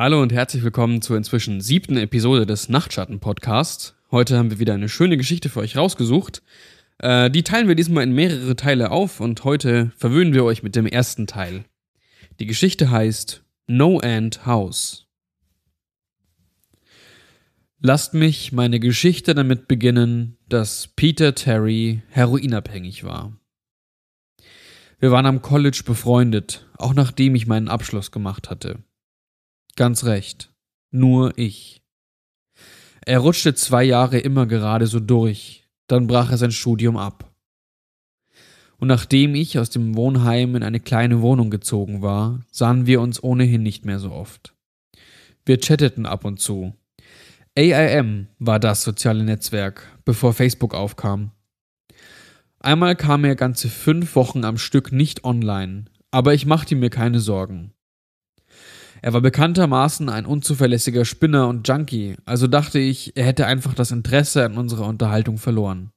Hallo und herzlich willkommen zur inzwischen siebten Episode des Nachtschatten-Podcasts. Heute haben wir wieder eine schöne Geschichte für euch rausgesucht. Äh, die teilen wir diesmal in mehrere Teile auf und heute verwöhnen wir euch mit dem ersten Teil. Die Geschichte heißt No End House. Lasst mich meine Geschichte damit beginnen, dass Peter Terry heroinabhängig war. Wir waren am College befreundet, auch nachdem ich meinen Abschluss gemacht hatte. Ganz recht, nur ich. Er rutschte zwei Jahre immer gerade so durch, dann brach er sein Studium ab. Und nachdem ich aus dem Wohnheim in eine kleine Wohnung gezogen war, sahen wir uns ohnehin nicht mehr so oft. Wir chatteten ab und zu, AIM war das soziale Netzwerk, bevor Facebook aufkam. Einmal kam er ganze fünf Wochen am Stück nicht online, aber ich machte mir keine Sorgen. Er war bekanntermaßen ein unzuverlässiger Spinner und Junkie, also dachte ich, er hätte einfach das Interesse an unserer Unterhaltung verloren.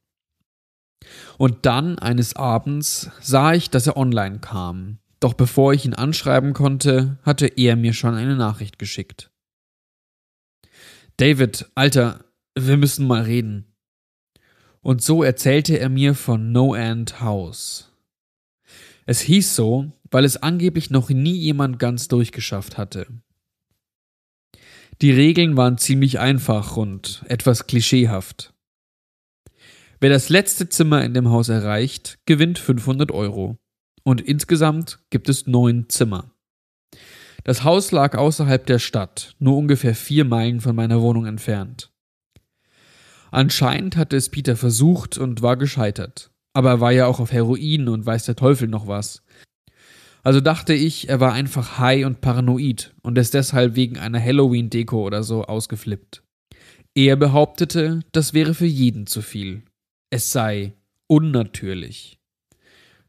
Und dann eines Abends sah ich, dass er online kam, doch bevor ich ihn anschreiben konnte, hatte er mir schon eine Nachricht geschickt. David, Alter, wir müssen mal reden. Und so erzählte er mir von No End House. Es hieß so, weil es angeblich noch nie jemand ganz durchgeschafft hatte. Die Regeln waren ziemlich einfach und etwas klischeehaft. Wer das letzte Zimmer in dem Haus erreicht, gewinnt 500 Euro. Und insgesamt gibt es neun Zimmer. Das Haus lag außerhalb der Stadt, nur ungefähr vier Meilen von meiner Wohnung entfernt. Anscheinend hatte es Peter versucht und war gescheitert. Aber er war ja auch auf Heroin und weiß der Teufel noch was. Also dachte ich, er war einfach high und paranoid und ist deshalb wegen einer Halloween-Deko oder so ausgeflippt. Er behauptete, das wäre für jeden zu viel. Es sei unnatürlich.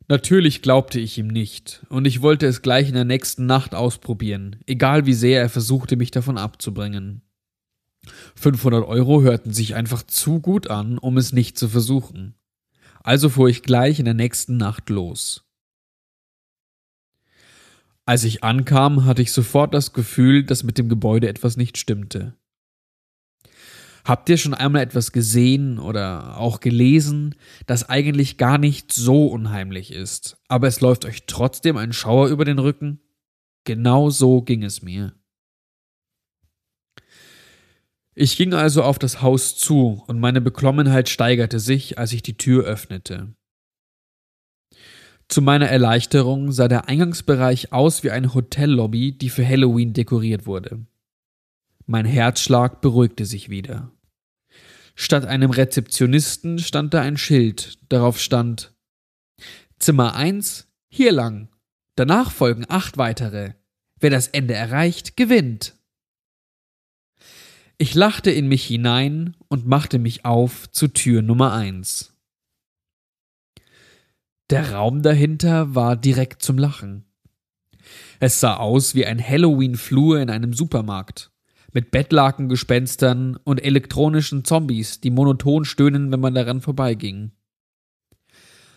Natürlich glaubte ich ihm nicht, und ich wollte es gleich in der nächsten Nacht ausprobieren, egal wie sehr er versuchte, mich davon abzubringen. 500 Euro hörten sich einfach zu gut an, um es nicht zu versuchen. Also fuhr ich gleich in der nächsten Nacht los. Als ich ankam, hatte ich sofort das Gefühl, dass mit dem Gebäude etwas nicht stimmte. Habt ihr schon einmal etwas gesehen oder auch gelesen, das eigentlich gar nicht so unheimlich ist, aber es läuft euch trotzdem ein Schauer über den Rücken? Genau so ging es mir. Ich ging also auf das Haus zu, und meine Beklommenheit steigerte sich, als ich die Tür öffnete. Zu meiner Erleichterung sah der Eingangsbereich aus wie eine Hotellobby, die für Halloween dekoriert wurde. Mein Herzschlag beruhigte sich wieder. Statt einem Rezeptionisten stand da ein Schild, darauf stand Zimmer 1, hier lang. Danach folgen acht weitere. Wer das Ende erreicht, gewinnt. Ich lachte in mich hinein und machte mich auf zu Tür Nummer 1. Der Raum dahinter war direkt zum Lachen. Es sah aus wie ein Halloween-Flur in einem Supermarkt mit Bettlakengespenstern und elektronischen Zombies, die monoton stöhnen, wenn man daran vorbeiging.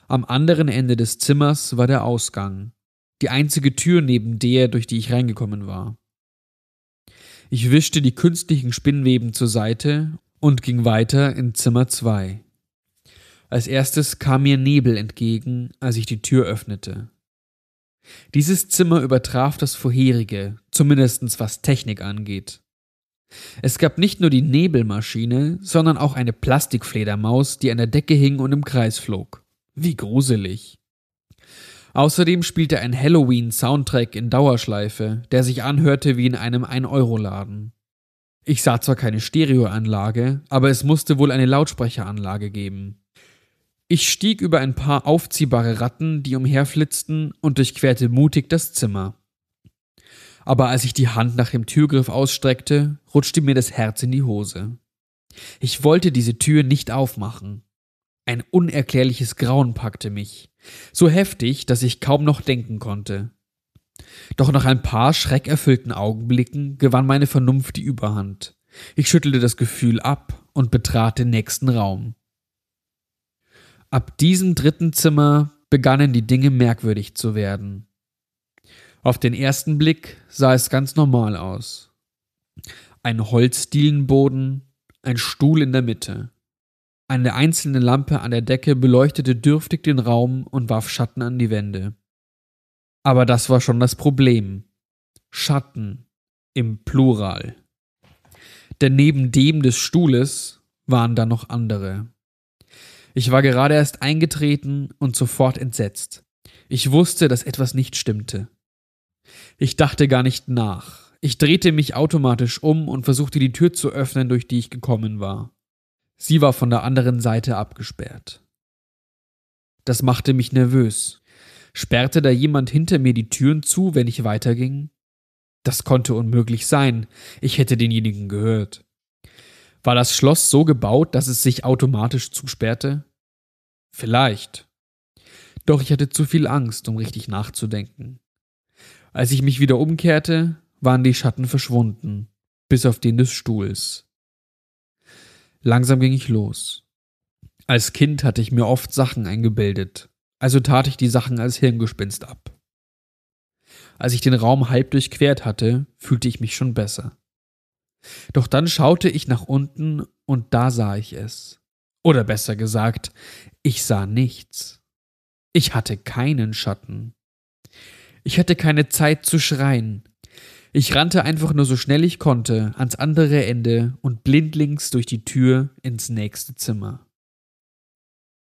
Am anderen Ende des Zimmers war der Ausgang, die einzige Tür neben der, durch die ich reingekommen war. Ich wischte die künstlichen Spinnweben zur Seite und ging weiter in Zimmer zwei. Als erstes kam mir Nebel entgegen, als ich die Tür öffnete. Dieses Zimmer übertraf das vorherige, zumindest was Technik angeht. Es gab nicht nur die Nebelmaschine, sondern auch eine Plastikfledermaus, die an der Decke hing und im Kreis flog. Wie gruselig. Außerdem spielte ein Halloween-Soundtrack in Dauerschleife, der sich anhörte wie in einem 1-Euro-Laden. Ich sah zwar keine Stereoanlage, aber es musste wohl eine Lautsprecheranlage geben. Ich stieg über ein paar aufziehbare Ratten, die umherflitzten, und durchquerte mutig das Zimmer aber als ich die Hand nach dem Türgriff ausstreckte, rutschte mir das Herz in die Hose. Ich wollte diese Tür nicht aufmachen. Ein unerklärliches Grauen packte mich, so heftig, dass ich kaum noch denken konnte. Doch nach ein paar schreckerfüllten Augenblicken gewann meine Vernunft die Überhand. Ich schüttelte das Gefühl ab und betrat den nächsten Raum. Ab diesem dritten Zimmer begannen die Dinge merkwürdig zu werden. Auf den ersten Blick sah es ganz normal aus. Ein Holzdielenboden, ein Stuhl in der Mitte. Eine einzelne Lampe an der Decke beleuchtete dürftig den Raum und warf Schatten an die Wände. Aber das war schon das Problem. Schatten im Plural. Denn neben dem des Stuhles waren da noch andere. Ich war gerade erst eingetreten und sofort entsetzt. Ich wusste, dass etwas nicht stimmte. Ich dachte gar nicht nach. Ich drehte mich automatisch um und versuchte die Tür zu öffnen, durch die ich gekommen war. Sie war von der anderen Seite abgesperrt. Das machte mich nervös. Sperrte da jemand hinter mir die Türen zu, wenn ich weiterging? Das konnte unmöglich sein. Ich hätte denjenigen gehört. War das Schloss so gebaut, dass es sich automatisch zusperrte? Vielleicht. Doch ich hatte zu viel Angst, um richtig nachzudenken. Als ich mich wieder umkehrte, waren die Schatten verschwunden, bis auf den des Stuhls. Langsam ging ich los. Als Kind hatte ich mir oft Sachen eingebildet, also tat ich die Sachen als Hirngespinst ab. Als ich den Raum halb durchquert hatte, fühlte ich mich schon besser. Doch dann schaute ich nach unten und da sah ich es. Oder besser gesagt, ich sah nichts. Ich hatte keinen Schatten. Ich hatte keine Zeit zu schreien, ich rannte einfach nur so schnell ich konnte ans andere Ende und blindlings durch die Tür ins nächste Zimmer.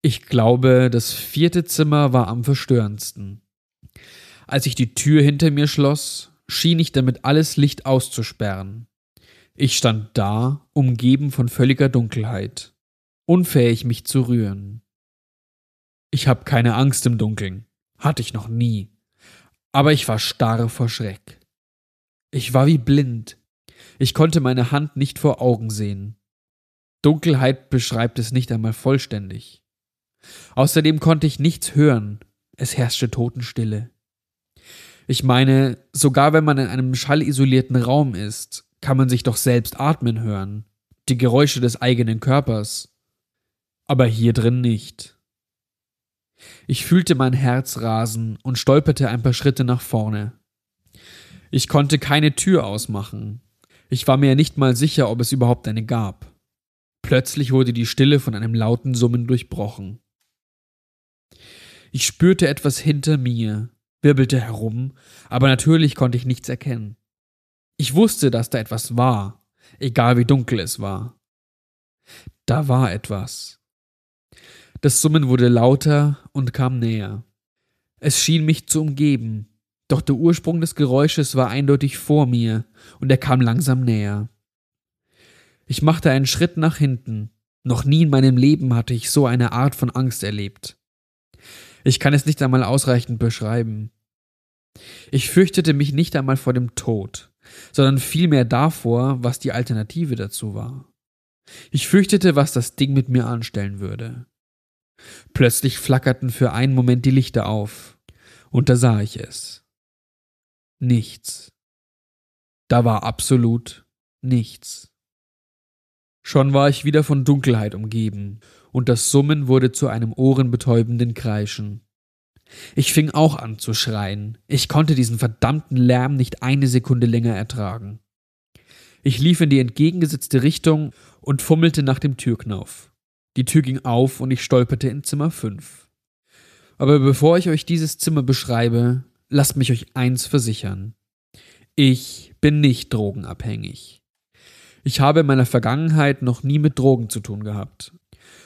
Ich glaube, das vierte Zimmer war am verstörendsten. Als ich die Tür hinter mir schloss, schien ich damit alles Licht auszusperren. Ich stand da, umgeben von völliger Dunkelheit, unfähig mich zu rühren. Ich hab keine Angst im Dunkeln, hatte ich noch nie, aber ich war starr vor Schreck. Ich war wie blind. Ich konnte meine Hand nicht vor Augen sehen. Dunkelheit beschreibt es nicht einmal vollständig. Außerdem konnte ich nichts hören. Es herrschte Totenstille. Ich meine, sogar wenn man in einem schallisolierten Raum ist, kann man sich doch selbst atmen hören. Die Geräusche des eigenen Körpers. Aber hier drin nicht. Ich fühlte mein Herz rasen und stolperte ein paar Schritte nach vorne. Ich konnte keine Tür ausmachen. Ich war mir nicht mal sicher, ob es überhaupt eine gab. Plötzlich wurde die Stille von einem lauten Summen durchbrochen. Ich spürte etwas hinter mir, wirbelte herum, aber natürlich konnte ich nichts erkennen. Ich wusste, dass da etwas war, egal wie dunkel es war. Da war etwas. Das Summen wurde lauter und kam näher. Es schien mich zu umgeben, doch der Ursprung des Geräusches war eindeutig vor mir, und er kam langsam näher. Ich machte einen Schritt nach hinten. Noch nie in meinem Leben hatte ich so eine Art von Angst erlebt. Ich kann es nicht einmal ausreichend beschreiben. Ich fürchtete mich nicht einmal vor dem Tod, sondern vielmehr davor, was die Alternative dazu war. Ich fürchtete, was das Ding mit mir anstellen würde. Plötzlich flackerten für einen Moment die Lichter auf, und da sah ich es nichts. Da war absolut nichts. Schon war ich wieder von Dunkelheit umgeben, und das Summen wurde zu einem ohrenbetäubenden Kreischen. Ich fing auch an zu schreien. Ich konnte diesen verdammten Lärm nicht eine Sekunde länger ertragen. Ich lief in die entgegengesetzte Richtung und fummelte nach dem Türknauf. Die Tür ging auf und ich stolperte in Zimmer 5. Aber bevor ich euch dieses Zimmer beschreibe, lasst mich euch eins versichern. Ich bin nicht drogenabhängig. Ich habe in meiner Vergangenheit noch nie mit Drogen zu tun gehabt.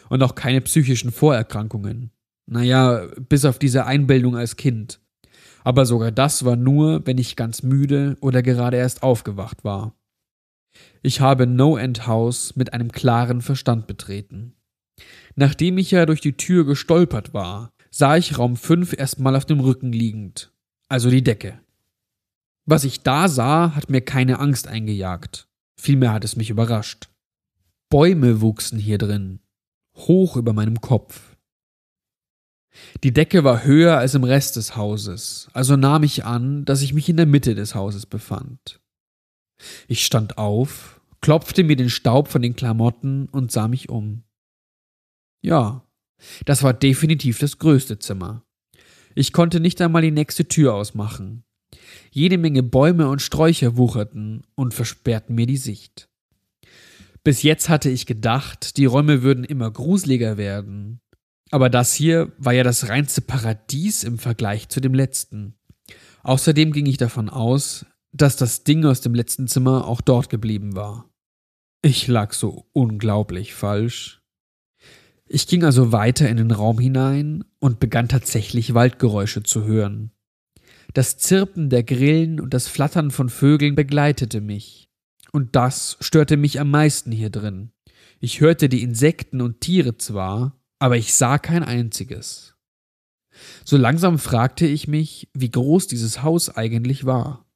Und auch keine psychischen Vorerkrankungen. Naja, bis auf diese Einbildung als Kind. Aber sogar das war nur, wenn ich ganz müde oder gerade erst aufgewacht war. Ich habe No End House mit einem klaren Verstand betreten. Nachdem ich ja durch die Tür gestolpert war, sah ich Raum 5 erstmal auf dem Rücken liegend also die Decke. Was ich da sah, hat mir keine Angst eingejagt. Vielmehr hat es mich überrascht. Bäume wuchsen hier drin, hoch über meinem Kopf. Die Decke war höher als im Rest des Hauses, also nahm ich an, dass ich mich in der Mitte des Hauses befand. Ich stand auf, klopfte mir den Staub von den Klamotten und sah mich um. Ja, das war definitiv das größte Zimmer. Ich konnte nicht einmal die nächste Tür ausmachen. Jede Menge Bäume und Sträucher wucherten und versperrten mir die Sicht. Bis jetzt hatte ich gedacht, die Räume würden immer gruseliger werden. Aber das hier war ja das reinste Paradies im Vergleich zu dem letzten. Außerdem ging ich davon aus, dass das Ding aus dem letzten Zimmer auch dort geblieben war. Ich lag so unglaublich falsch. Ich ging also weiter in den Raum hinein und begann tatsächlich Waldgeräusche zu hören. Das Zirpen der Grillen und das Flattern von Vögeln begleitete mich. Und das störte mich am meisten hier drin. Ich hörte die Insekten und Tiere zwar, aber ich sah kein einziges. So langsam fragte ich mich, wie groß dieses Haus eigentlich war.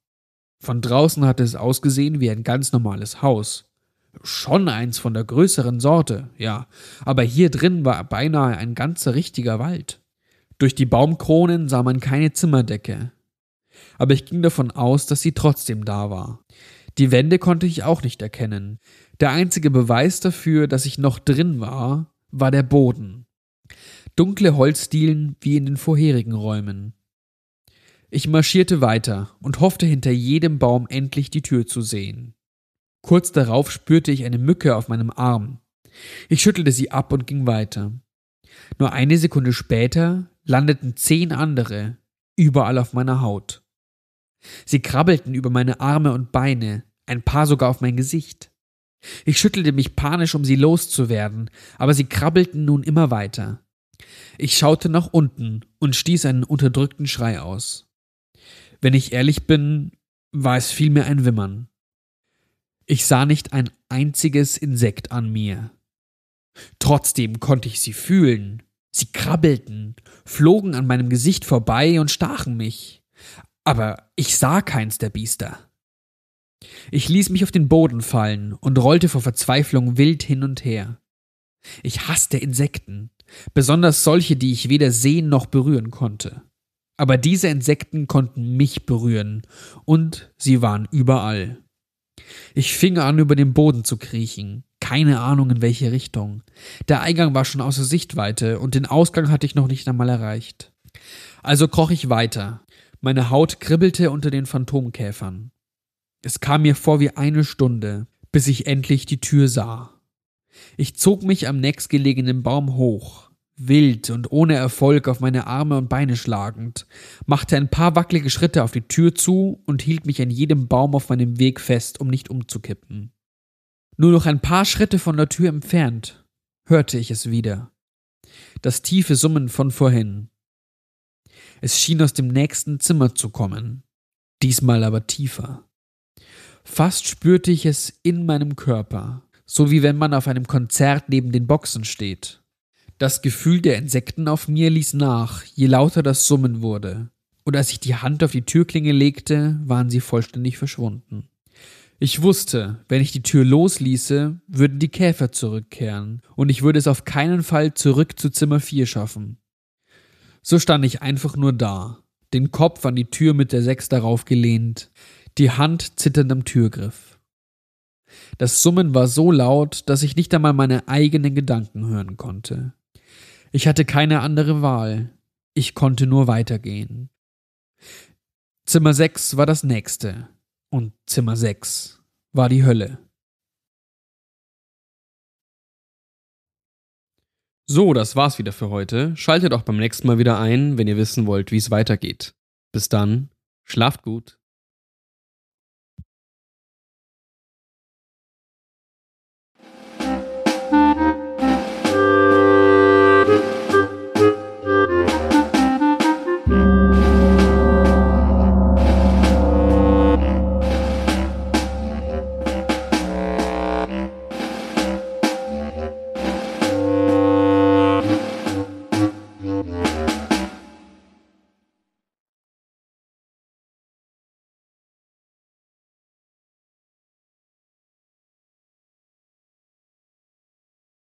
Von draußen hatte es ausgesehen wie ein ganz normales Haus. Schon eins von der größeren Sorte, ja, aber hier drin war beinahe ein ganzer richtiger Wald. Durch die Baumkronen sah man keine Zimmerdecke. Aber ich ging davon aus, dass sie trotzdem da war. Die Wände konnte ich auch nicht erkennen. Der einzige Beweis dafür, dass ich noch drin war, war der Boden. Dunkle Holzdielen wie in den vorherigen Räumen. Ich marschierte weiter und hoffte hinter jedem Baum endlich die Tür zu sehen. Kurz darauf spürte ich eine Mücke auf meinem Arm. Ich schüttelte sie ab und ging weiter. Nur eine Sekunde später landeten zehn andere, überall auf meiner Haut. Sie krabbelten über meine Arme und Beine, ein paar sogar auf mein Gesicht. Ich schüttelte mich panisch, um sie loszuwerden, aber sie krabbelten nun immer weiter. Ich schaute nach unten und stieß einen unterdrückten Schrei aus. Wenn ich ehrlich bin, war es vielmehr ein Wimmern. Ich sah nicht ein einziges Insekt an mir. Trotzdem konnte ich sie fühlen. Sie krabbelten, flogen an meinem Gesicht vorbei und stachen mich. Aber ich sah keins der Biester. Ich ließ mich auf den Boden fallen und rollte vor Verzweiflung wild hin und her. Ich hasste Insekten, besonders solche, die ich weder sehen noch berühren konnte. Aber diese Insekten konnten mich berühren, und sie waren überall. Ich fing an, über den Boden zu kriechen, keine Ahnung in welche Richtung. Der Eingang war schon außer Sichtweite, und den Ausgang hatte ich noch nicht einmal erreicht. Also kroch ich weiter. Meine Haut kribbelte unter den Phantomkäfern. Es kam mir vor wie eine Stunde, bis ich endlich die Tür sah. Ich zog mich am nächstgelegenen Baum hoch, wild und ohne Erfolg auf meine Arme und Beine schlagend, machte ein paar wackelige Schritte auf die Tür zu und hielt mich an jedem Baum auf meinem Weg fest, um nicht umzukippen. Nur noch ein paar Schritte von der Tür entfernt hörte ich es wieder. Das tiefe Summen von vorhin. Es schien aus dem nächsten Zimmer zu kommen, diesmal aber tiefer. Fast spürte ich es in meinem Körper, so wie wenn man auf einem Konzert neben den Boxen steht. Das Gefühl der Insekten auf mir ließ nach, je lauter das Summen wurde, und als ich die Hand auf die Türklinge legte, waren sie vollständig verschwunden. Ich wusste, wenn ich die Tür losließe, würden die Käfer zurückkehren, und ich würde es auf keinen Fall zurück zu Zimmer 4 schaffen. So stand ich einfach nur da, den Kopf an die Tür mit der Sechs darauf gelehnt, die Hand zitternd am Türgriff. Das Summen war so laut, dass ich nicht einmal meine eigenen Gedanken hören konnte. Ich hatte keine andere Wahl. Ich konnte nur weitergehen. Zimmer 6 war das nächste. Und Zimmer 6 war die Hölle. So, das war's wieder für heute. Schaltet auch beim nächsten Mal wieder ein, wenn ihr wissen wollt, wie es weitergeht. Bis dann, schlaft gut.